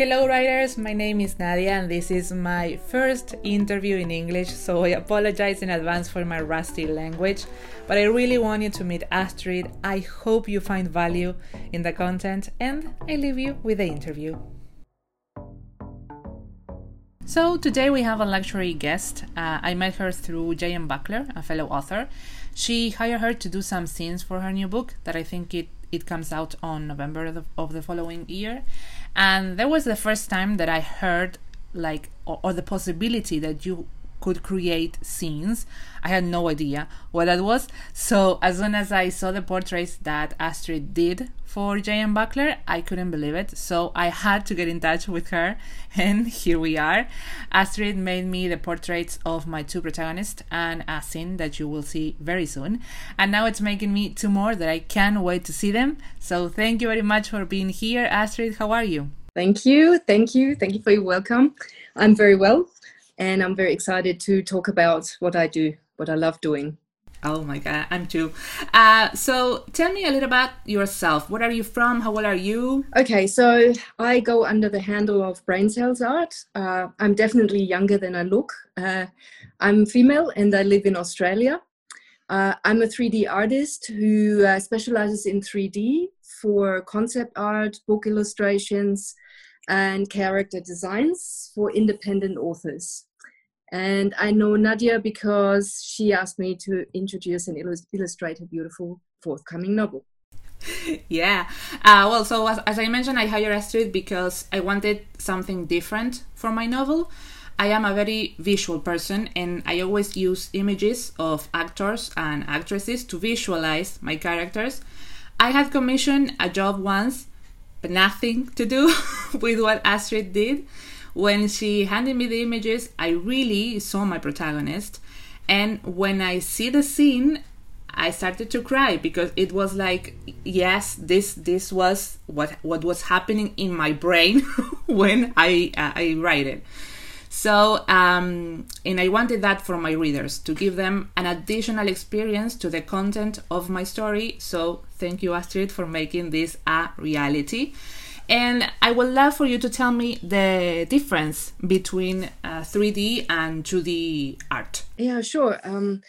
Hello, writers. My name is Nadia, and this is my first interview in English, so I apologize in advance for my rusty language. But I really want you to meet Astrid. I hope you find value in the content, and I leave you with the interview. So, today we have a luxury guest. Uh, I met her through J.M. Buckler, a fellow author. She hired her to do some scenes for her new book that I think it, it comes out on November of the following year and that was the first time that I heard like or, or, the possibility that you could create scenes. I had no idea what that was. So as soon as I saw the portraits that Astrid did for J.M. Buckler, I couldn't believe it. So I had to get in touch with her, and here we are. Astrid made me the portraits of my two protagonists and a scene that you will see very soon. And now it's making me two more that I can't wait to see them. So thank you very much for being here, Astrid. How are you? Thank you. Thank you. Thank you for your welcome. I'm very well and I'm very excited to talk about what I do, what I love doing. Oh my god, I'm too. Uh, so tell me a little about yourself. Where are you from? How old are you? Okay, so I go under the handle of Brain Cells Art. Uh, I'm definitely younger than I look. Uh, I'm female and I live in Australia. Uh, I'm a 3D artist who uh, specializes in 3D for concept art, book illustrations, and character designs for independent authors. And I know Nadia because she asked me to introduce and illustrate a beautiful forthcoming novel. yeah. Uh, well, so as, as, I mentioned, I hired Astrid because I wanted something different for my novel. I am a very visual person and I always use images of actors and actresses to visualize my characters. I had commissioned a job once, nothing to do with what Astrid did when she handed me the images, I really saw my protagonist. And when I see the scene, I started to cry because it was like, yes, this this was what what was happening in my brain when I uh, I write it. So, um, and I wanted that for my readers to give them an additional experience to the content of my story. So, thank you, Astrid, for making this a reality. And I would love for you to tell me the difference between uh, 3D and 2D art. Yeah, sure. Um,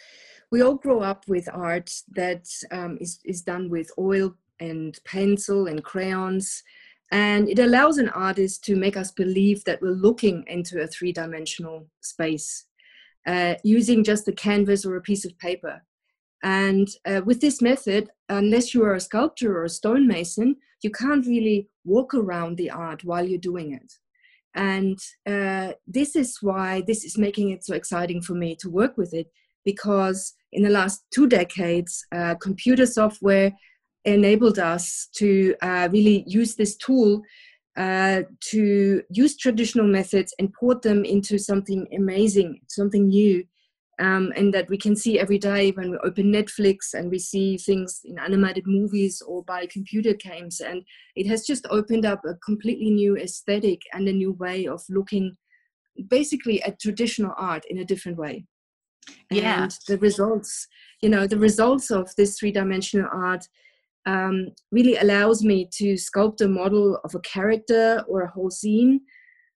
we all grow up with art that um, is is, done with oil and pencil and crayons. And it allows an artist to make us believe that we're looking into a three dimensional space uh, using just a canvas or a piece of paper. And uh, with this method, unless you are a sculptor or a stonemason, you can't really walk around the art while you're doing it. And uh, this is why this is making it so exciting for me to work with it, because in the last two decades, uh, computer software enabled us to uh, really use this tool uh, to use traditional methods and port them into something amazing, something new, um, and that we can see every day when we open Netflix and we see things in animated movies or by computer games. And it has just opened up a completely new aesthetic and a new way of looking basically at traditional art in a different way. Yeah. And the results, you know, the results of this three dimensional art um, really allows me to sculpt a model of a character or a whole scene.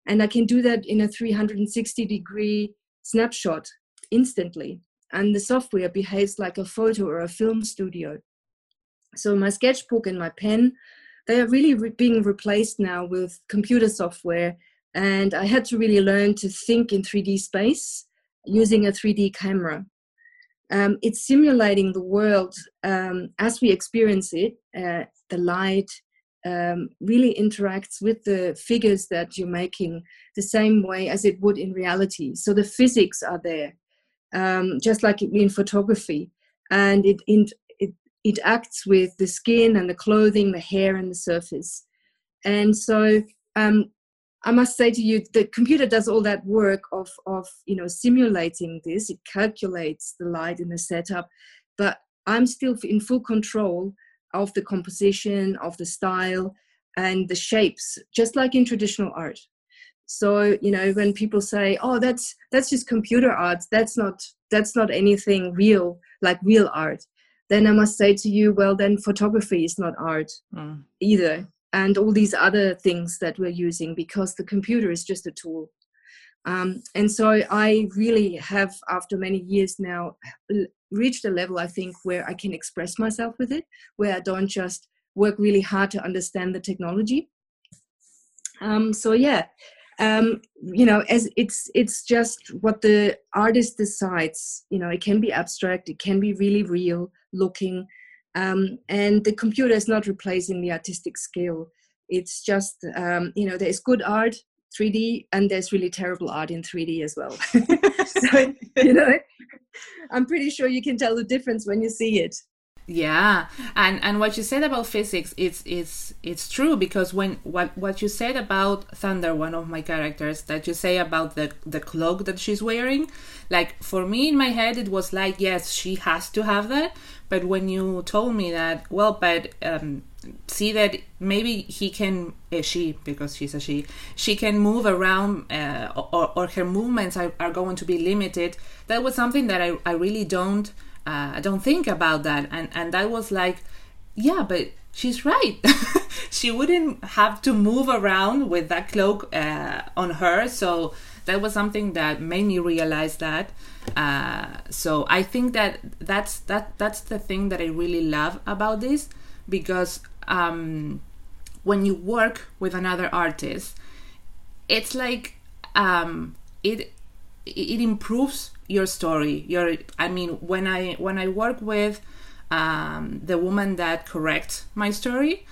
And I can do that in a 360 degree snapshot instantly. And the software behaves like a photo or a film studio. So my sketchbook and my pen they are really re- being replaced now with computer software. And i had to really learn to think in 3d space using a 3d camera um, it's simulating the world um, as we experience it uh, the light um, really interacts with the figures that you're making the same way as it would in reality so the physics are there um, just like in photography. And it, it, it, acts with the skin and the clothing, the hair and the surface. And so um, I must say to you, the computer does all that work of, of you know simulating this. It calculates the light in the setup, but I'm still in full control of the composition, of the style, and the shapes, just like in traditional art so you know when people say oh that's that's just computer art that's not that's not anything real like real art then i must say to you well then photography is not art mm. either and all these other things that we're using because the computer is just a tool. Um, and so I really have, after many years now, reached a level I think where I can express myself with it, where I don't just work really hard to understand the technology. Um, so yeah, um, you know, as it's it's just what the artist decides. You know, it can be abstract, it can be really real looking, um, and the computer is not replacing the artistic skill. It's just um, you know, there's good art 3D and there's really terrible art in 3D as well. so, you know, I'm pretty sure you can tell the difference when you see it. Yeah, and and what you said about physics, it's it's it's true because when what what you said about Thunder, one of my characters, that you say about the the cloak that she's wearing, like for me in my head it was like yes she has to have that, but when you told me that well, but um, see that maybe he can uh, she because she's a she she can move around uh, or, or her movements are, are going to be limited that was something that i, I really don't uh, don't think about that. And and that was like, yeah, but she's right. she wouldn't have to move around with that cloak uh, on her. So that was something that made me realize that. Uh, so I think that that's that that's the thing that I really love about this because um, when you work with another artist, it's like um, it it improves your story. Your i mean when i when i work with um, the woman that corrects my story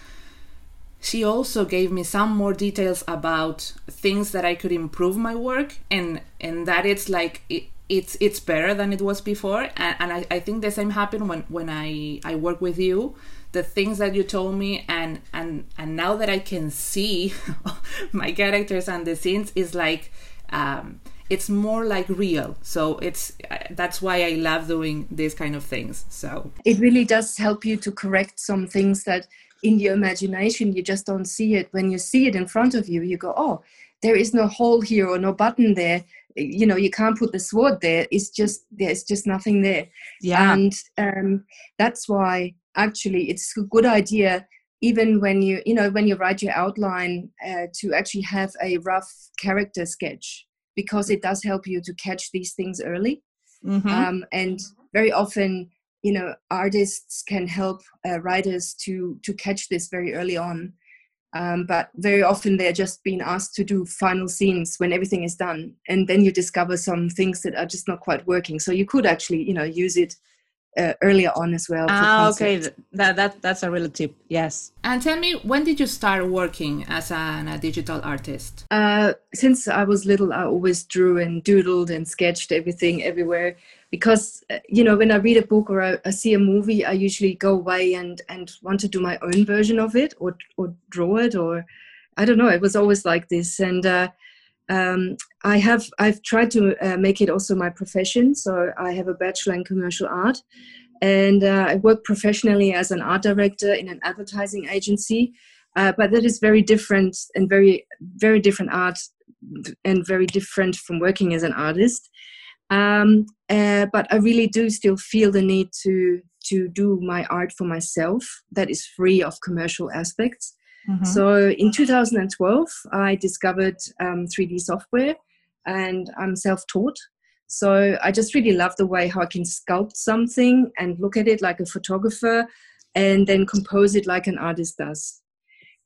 she also gave me some more details about things that i could improve my work and and that it's like it's it's better than it was before. And, and I, I think the same happened when when i i work with you. The things that you told me and and and now that i can see my characters and the scenes is like um it's more like real. So it's uh, that's why i love doing these kind of things. So it really does help you to correct some things that in your imagination you just don't see it. When you see it in front of you you go oh there is no hole here or no button there you know you can't put the sword there it's just there's just nothing there yeah and um, that's why actually it's a good idea even when you you know when you write your outline uh, to actually have a rough character sketch because it does help you to catch these things early. Mm-hmm. Um, and very often, you know, artists can help uh, writers to to catch this very early on. Um, but very often they're just being asked to do final scenes when everything is done, and then you discover some things that are just not quite working. So you could actually, you know, use it uh, earlier on as well. Ah, okay, that that that's a real tip. Yes. And tell me, when did you start working as an, a digital artist? Uh, since I was little, I always drew and doodled and sketched everything everywhere. Because uh, you know, when I read a book or I, I see a movie, I usually go away and and want to do my own version of it or or draw it or I don't know. It was always like this, and uh, um, I have I've tried to uh, make it also my profession. So I have a bachelor in commercial art, and uh, I work professionally as an art director in an advertising agency. Uh, but that is very different and very very different art and very different from working as an artist. Um, uh, but I really do still feel the need to to do my art for myself that is free of commercial aspects. Mm-hmm. So in 2012, I discovered um, 3D software and I'm self taught. So I just really love the way how I can sculpt something and look at it like a photographer and then compose it like an artist does.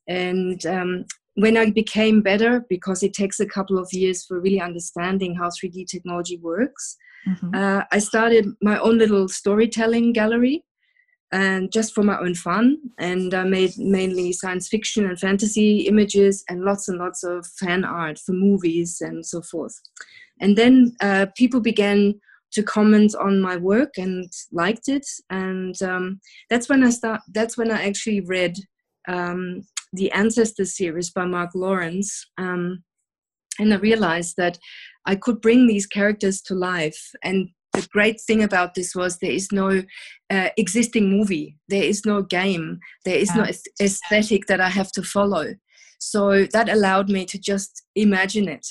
And um, when I became better, because it takes a couple of years for really understanding how 3D technology works, mm-hmm. uh, I started my own little storytelling gallery and just for my own fun. And I made mainly science fiction and fantasy images and lots and lots of fan art for movies and so forth. And then uh, people began to comment on my work and liked it, and um, that's when I start. That's when I actually read um, the Ancestor series by Mark Lawrence. Um, and I realized that I could bring these characters to life and the great thing about this was there is no uh, existing movie, there is no game, there is yeah. no aesthetic that I have to follow. So that allowed me to just imagine it,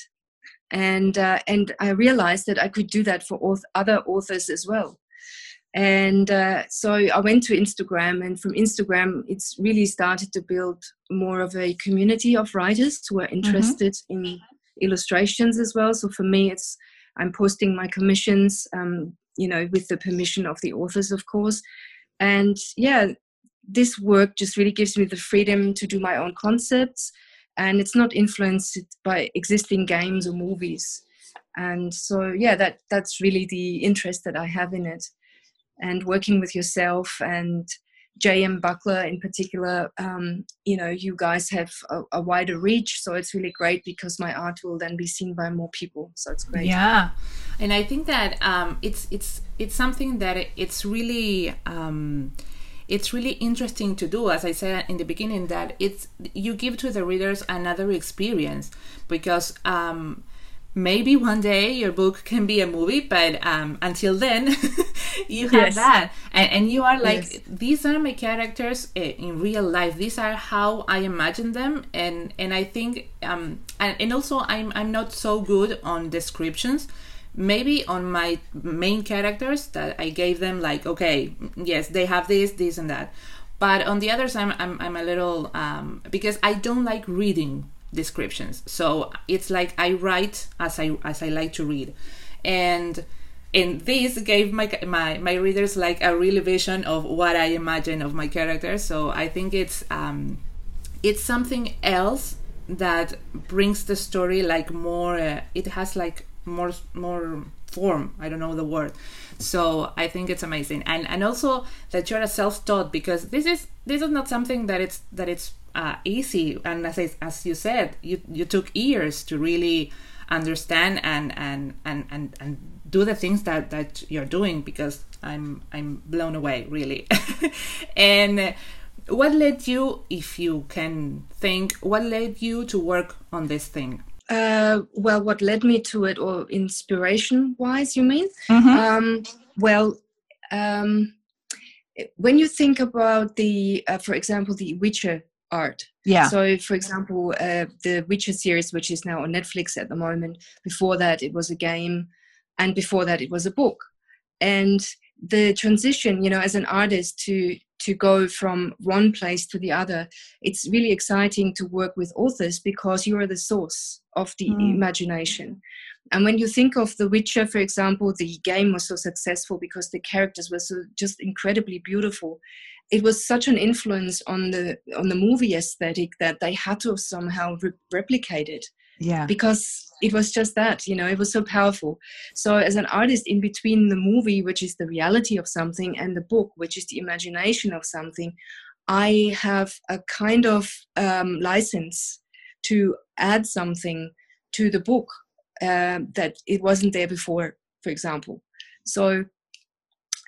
and uh, and I realized that I could do that for auth- other authors as well. And uh, so I went to Instagram, and from Instagram, it's really started to build more of a community of writers who are mm-hmm. interested mm-hmm. in illustrations as well. So for me, it's I'm posting my commissions, um, you know, with the permission of the authors, of course. And yeah, this work just really gives me the freedom to do my own concepts, and it's not influenced by existing games or movies. And so yeah, that that's really the interest that I have in it, and working with yourself and JM Buckler in particular, um, you know, you guys have a, a, wider reach, so it's really great because my art will then be seen by more people. So it's great. Yeah, and I think that um, it's it's it's something that it's really. Um, it's really interesting to do as i said in the beginning that it's you give to the readers another experience because um, maybe one day your book can be a movie but um, until then you have yes. that. And, and, you are like yes. these are my characters in real life. These are how i imagine them. And and i think um and, and also i'm i'm not so good on descriptions. Maybe on my main characters that i gave them like okay yes they have this this and that. But on the others i'm i'm, I'm a little um because i don't like reading descriptions. So it's like i write as i as i like to read. And and this gave my my my readers like a real vision of what i imagine of my characters so i think it's um it's something else that brings the story like more uh, it has like more more form. I don't know the word. So i think it's amazing. And and also that you're a self-taught because this is this is not something that it's that it's uh, easy. And as I, as you said, you you took years to really understand and and and and, and do the things that that you're doing because I'm I'm blown away really. and what led you, if you can think, what led you to work on this thing? Uh, well, what led me to it, or inspiration wise, you mean? Mm-hmm. Um, well, um, when you think about the, uh, for example, the Witcher art. Yeah. So, for example, uh, the Witcher series, which is now on Netflix at the moment, before that it was a game, and before that it was a book. And the transition, you know, as an artist to to go from one place to the other, it's really exciting to work with authors because you are the source of the mm. imagination. And when you think of The Witcher, for example, the game was so successful because the characters were so just incredibly beautiful it was such an influence on the on the movie aesthetic that they had to somehow re- replicate it yeah because it was just that you know it was so powerful. So as an artist in between the movie which is the reality of something and the book which is the imagination of something i have a kind of um, license to add something to the book uh, that it wasn't there before for example. So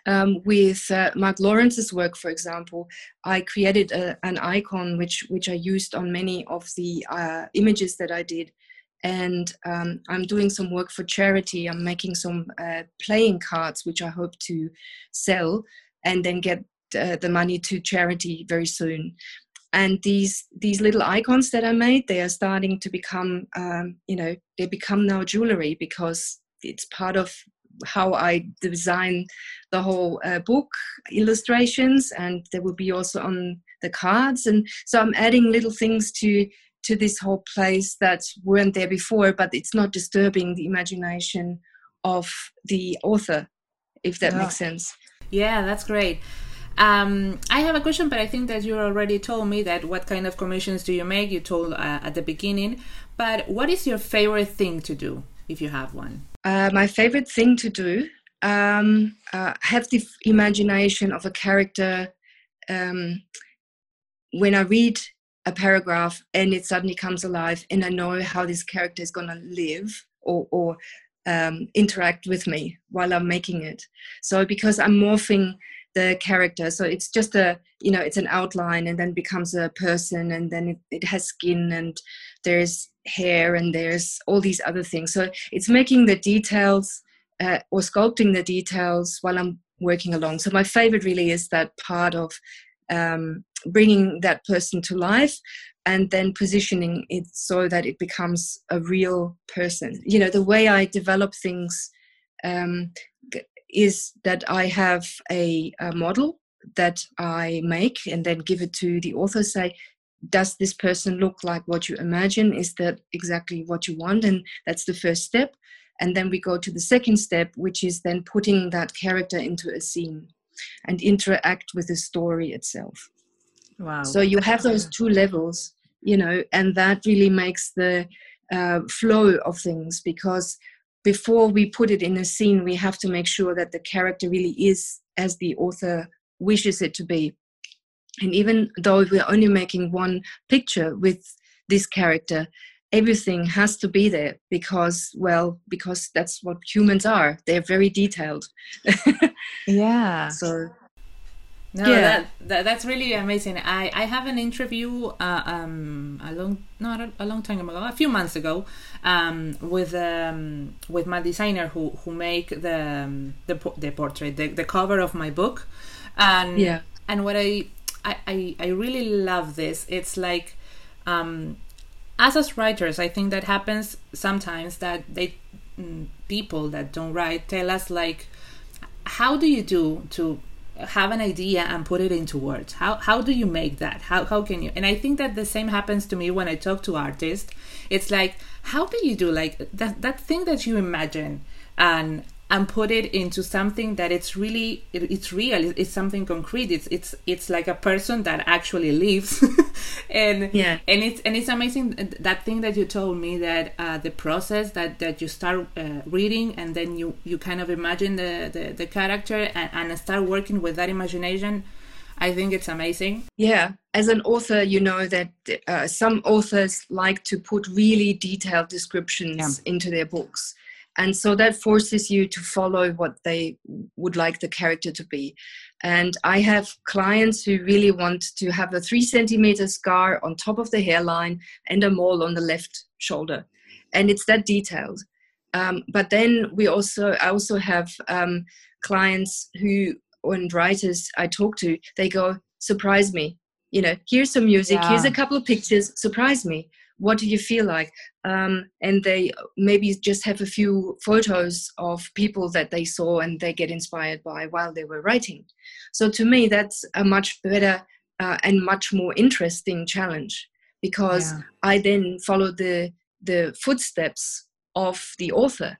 um, with uh, Mark Lawrence's work, for example, I created a, an icon which which I used on many of the uh, images that I did, and um, I'm doing some work for charity. I'm making some uh, playing cards which I hope to sell and then get uh, the money to charity very soon. And these these little icons that I made, they are starting to become, um, you know, they become now jewelry because it's part of how I design the whole uh, book illustrations, and there will be also on the cards. And so I'm adding little things to to this whole place that weren't there before, but it's not disturbing the imagination of the author, if that yeah. makes sense. Yeah, that's great. Um, I have a question, but I think that you already told me that what kind of commissions do you make? You told uh, at the beginning, but what is your favorite thing to do if you have one? Uh, my favorite thing to do um, uh, have the imagination of a character um, when I read a paragraph and it suddenly comes alive and I know how this character is going to live or, or um, interact with me while I'm making it. So because I'm morphing the character, so it's just a you know it's an outline and then becomes a person and then it, it has skin and there's hair and there's all these other things. So it's making the details uh, or sculpting the details while I'm working along. So my favorite really is that part of um, bringing that person to life and then positioning it so that it becomes a real person. You know, the way I develop things, um, is that I have a, a model that I make and then give it to the author. Say, does this person look like what you imagine? Is that exactly what you want? And that's the first step. And then we go to the second step, which is then putting that character into a scene and interact with the story itself. Wow. So you have those two levels, you know, and that really makes the uh, flow of things because before we put it in a scene, we have to make sure that the character really is as the author wishes it to be. And even though we're only making one picture with this character, everything has to be there because, well, because that's what humans are. They're very detailed. yeah. So no, yeah. that, that, that's really amazing. I, I have an interview uh, um, a long not a, long time ago, a few months ago, um, with um, with my designer who who make the um, the the portrait, the, the cover of my book, and yeah. and what I I, I, I really love this. It's like um, as as writers, I think that happens sometimes that they mm, people that don't write tell us like, how do you do to have an idea and put it into words? How how do you make that? How how can you? And i think that the same happens to me when i talk to artists. It's like how do you do like that that thing that you imagine and and put it into something that it's really it, it's real it's something concrete. It's it's it's like a person that actually lives. And yeah. and it's and it's amazing that thing that you told me that uh, the process that that you start uh, reading and then you you kind of imagine the the, the character and, and start working with that imagination I think it's amazing. Yeah, as an author, you know that uh, some authors like to put really detailed descriptions yeah. into their books and so that forces you to follow what they would like the character to be. And i have clients who really want to have a three centimeter scar on top of the hairline and a mole on the left shoulder. And it's that detailed. Um, but then we also i also have um, clients who and writers i talk to they go surprise me. You know here's some music yeah. here's a couple of pictures surprise me what do you feel like? Um, and they maybe just have a few photos of people that they saw and they get inspired by while they were writing. So to me that's a much better uh, and much more interesting challenge because yeah. i then follow the the footsteps of the author.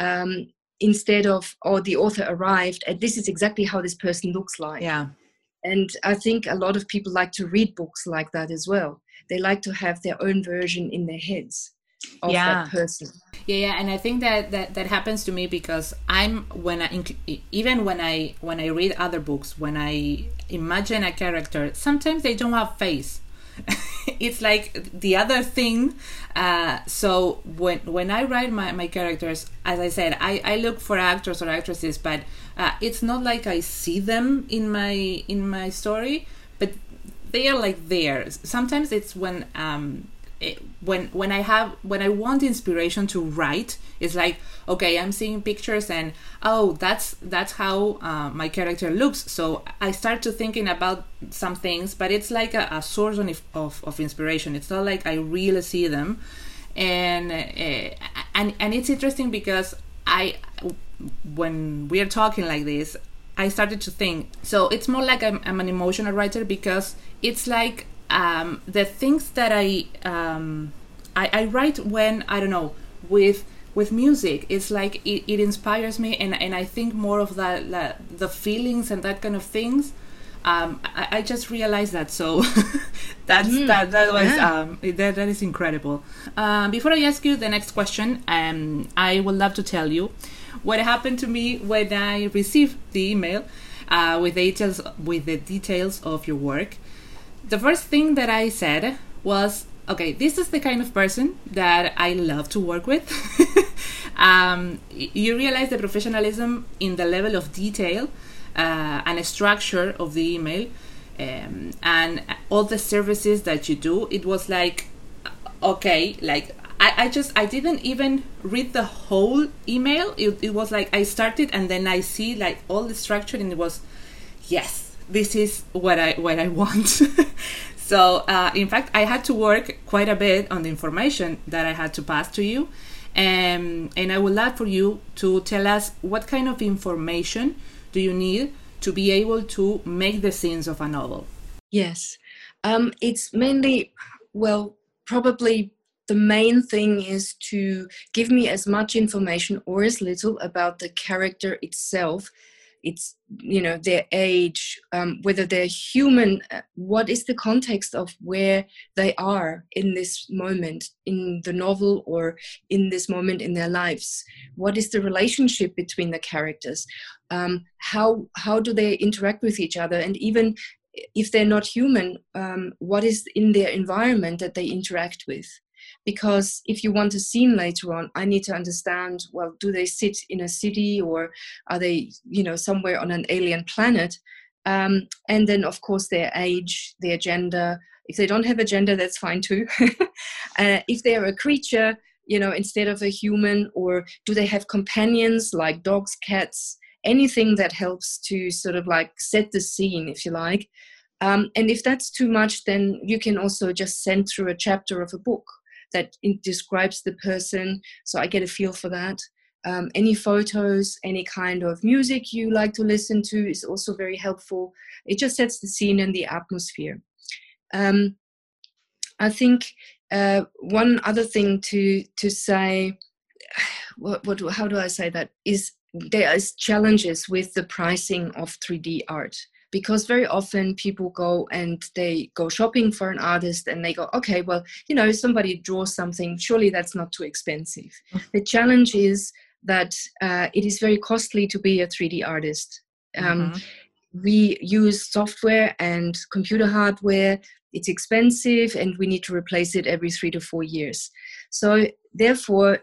Um, instead of or oh, the author arrived and this is exactly how this person looks like. Yeah and i think a lot of people like to read books like that as well. They like to have their own version in their heads of yeah. that person. Yeah yeah and i think that, that that happens to me because i'm when i even when i when i read other books when i imagine a character sometimes they don't have face. It's like the other thing uh, so when when i write my, my characters as i said I, I look for actors or actresses but uh, it's not like i see them in my in my story but they are like there. Sometimes it's when um, when when I have when I want inspiration to write, it's like okay, I'm seeing pictures and oh, that's that's how uh, my character looks. So I start to thinking about some things, but it's like a, a source of, of, of inspiration. It's not like I really see them, and uh, and and it's interesting because I when we are talking like this, I started to think. So it's more like I'm, I'm an emotional writer because it's like um, the things that I, um, I, I write when I don't know with with music. It's like it, it inspires me, and, and I think more of that, that the feelings and that kind of things. Um, I, I, just realized that, so that's mm, that. That was yeah. um, that, that is incredible. Uh, before I ask you the next question, um, I would love to tell you what happened to me when I received the email uh, with details with the details of your work. The first thing that I said was, "Okay, this is the kind of person that I love to work with." um, you realize the professionalism in the level of detail uh, and structure of the email, um, and all the services that you do. It was like, okay, like I, I just I didn't even read the whole email. It, it was like I started and then I see like all the structure and it was yes, this is what I what I want. so uh, in fact, I had to work quite a bit on the information that I had to pass to you, Um, and I would love for you to tell us what kind of information do you need to be able to make the scenes of a novel. Yes, um, it's mainly well probably the main thing is to give me as much information or as little about the character itself it's you know their age um, whether they're human uh, what is the context of where they are in this moment in the novel or in this moment in their lives. What is the relationship between the characters? Um, how how do they interact with each other? And even if they're not human um, what is in their environment that they interact with because if you want a scene later on i need to understand well do they sit in a city or are they you know somewhere on an alien planet? Um, and then of course their age their gender. If they don't have a gender that's fine too. Uh, if they're a creature you know instead of a human or do they have companions like dogs cats anything that helps to sort of like set the scene if you like? Um, and if that's too much then you can also just send through a chapter of a book that describes the person. So I get a feel for that. Um, any photos, any kind of music you like to listen to is also very helpful. It just sets the scene and the atmosphere. Um, I think uh, one other thing to to say, what, what how do I say that is there is challenges with the pricing of 3D art because very often people go and they go shopping for an artist and they go okay well you know somebody draws something surely that's not too expensive. The challenge is that uh, it is very costly to be a 3d artist. Um, mm-hmm. we use software and computer hardware. It's expensive and we need to replace it every three to four years. So therefore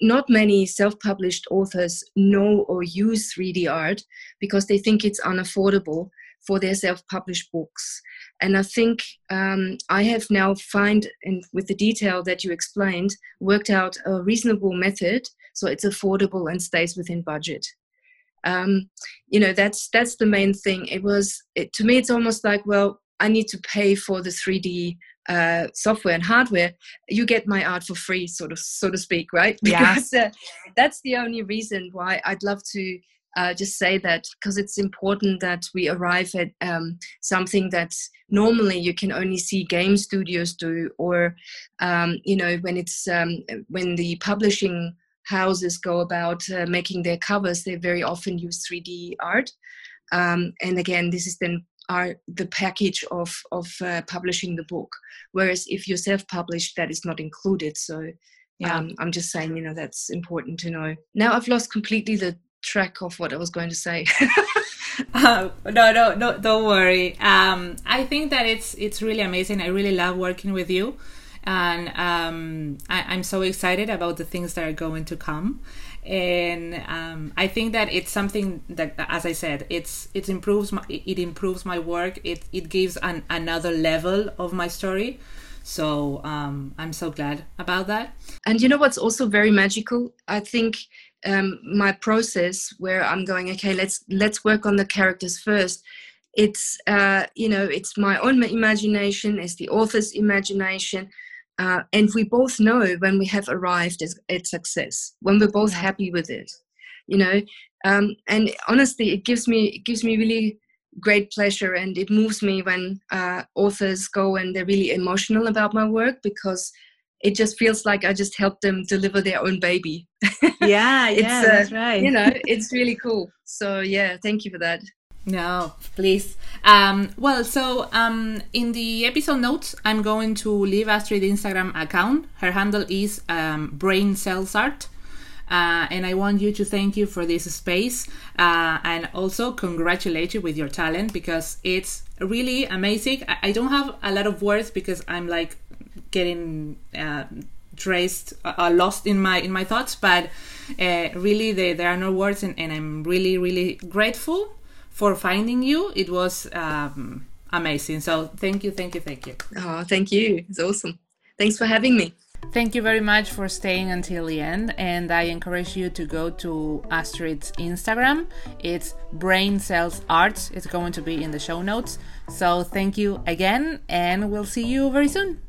not many self-published authors know or use 3d art because they think it's unaffordable for their self-published books. And I think um, I have now find, and with the detail that you explained, worked out a reasonable method so it's affordable and stays within budget. Um, you know, that's that's the main thing. It was it, to me, it's almost like, well, I need to pay for the 3D uh, software and hardware, you get my art for free, sort of, so to speak, right? Because uh, that's the only reason why I'd love to uh, just say that because it's important that we arrive at um, something that normally you can only see game studios do, or um, you know when it's um, when the publishing houses go about uh, making their covers, they very often use 3D art. Um, and again, this is then are the package of of uh, publishing the book. Whereas if you're self-published, that is not included. So yeah. Um, I'm just saying, you know, that's important to know. Now I've lost completely the track of what I was going to say. uh, no, no, no, don't worry. Um, I think that it's it's really amazing. I really love working with you, and um, I, am so excited about the things that are going to come. And um, I think that it's something that, as I said, it's it improves my it improves my work. It it gives an another level of my story. So um, I'm so glad about that. And you know what's also very magical? I think um, my process where I'm going, okay, let's let's work on the characters first. It's uh, you know, it's my own imagination, it's the author's imagination, uh, and we both know when we have arrived at, at success, when we're both happy with it, you know. Um, and honestly, it gives me it gives me really great pleasure, and it moves me when uh, authors go and they're really emotional about my work because it just feels like I just helped them deliver their own baby. Yeah, yeah, uh, that's right. You know, it's really cool. So yeah, thank you for that. No, please. Um, well, so um, in the episode notes, I'm going to leave Astrid's Instagram account. Her handle is um, Brain Cells Art. Uh, and I want you to thank you for this space uh, and also congratulate you with your talent because it's really amazing. I, I, don't have a lot of words because I'm like getting uh, traced uh, lost in my in my thoughts but uh, really they, there are no words and, and, i'm really really grateful for finding you it was um, amazing so thank you thank you thank you oh thank you it's awesome thanks for having me Thank you very much for staying until the end, and I encourage you to go to Astrid's Instagram. It's Brain Cells Arts. It's going to be in the show notes. So thank you again, and we'll see you very soon.